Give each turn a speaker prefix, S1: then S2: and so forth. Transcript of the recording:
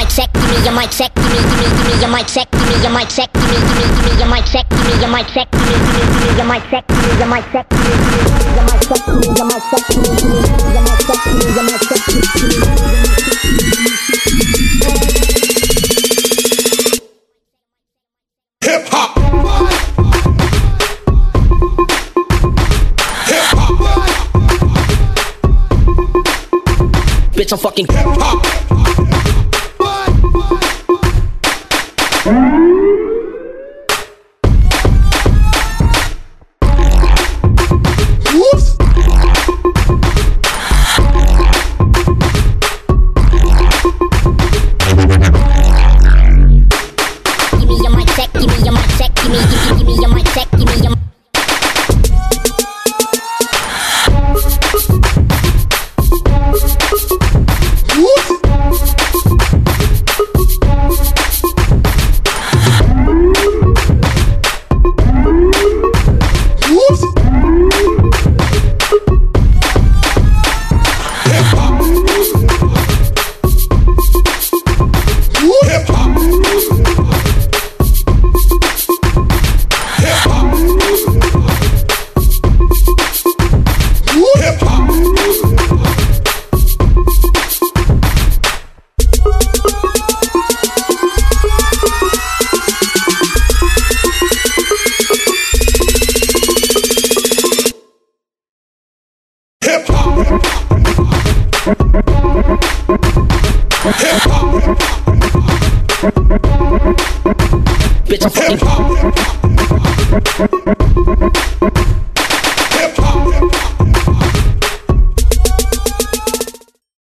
S1: mic check, give me your mic check, me, give me, give me your mic check, me your mic check, me, give me, give me your mic check, me your mic check, me, give me, give me your mic check, me your mic check, me, give me, give me your mic check, me give me, give me, me your mic check, me give me, give me, your mic check.
S2: Hop.
S3: Bitch, I'm fucking.
S2: Hip hop.
S3: Bitch, I'm fucking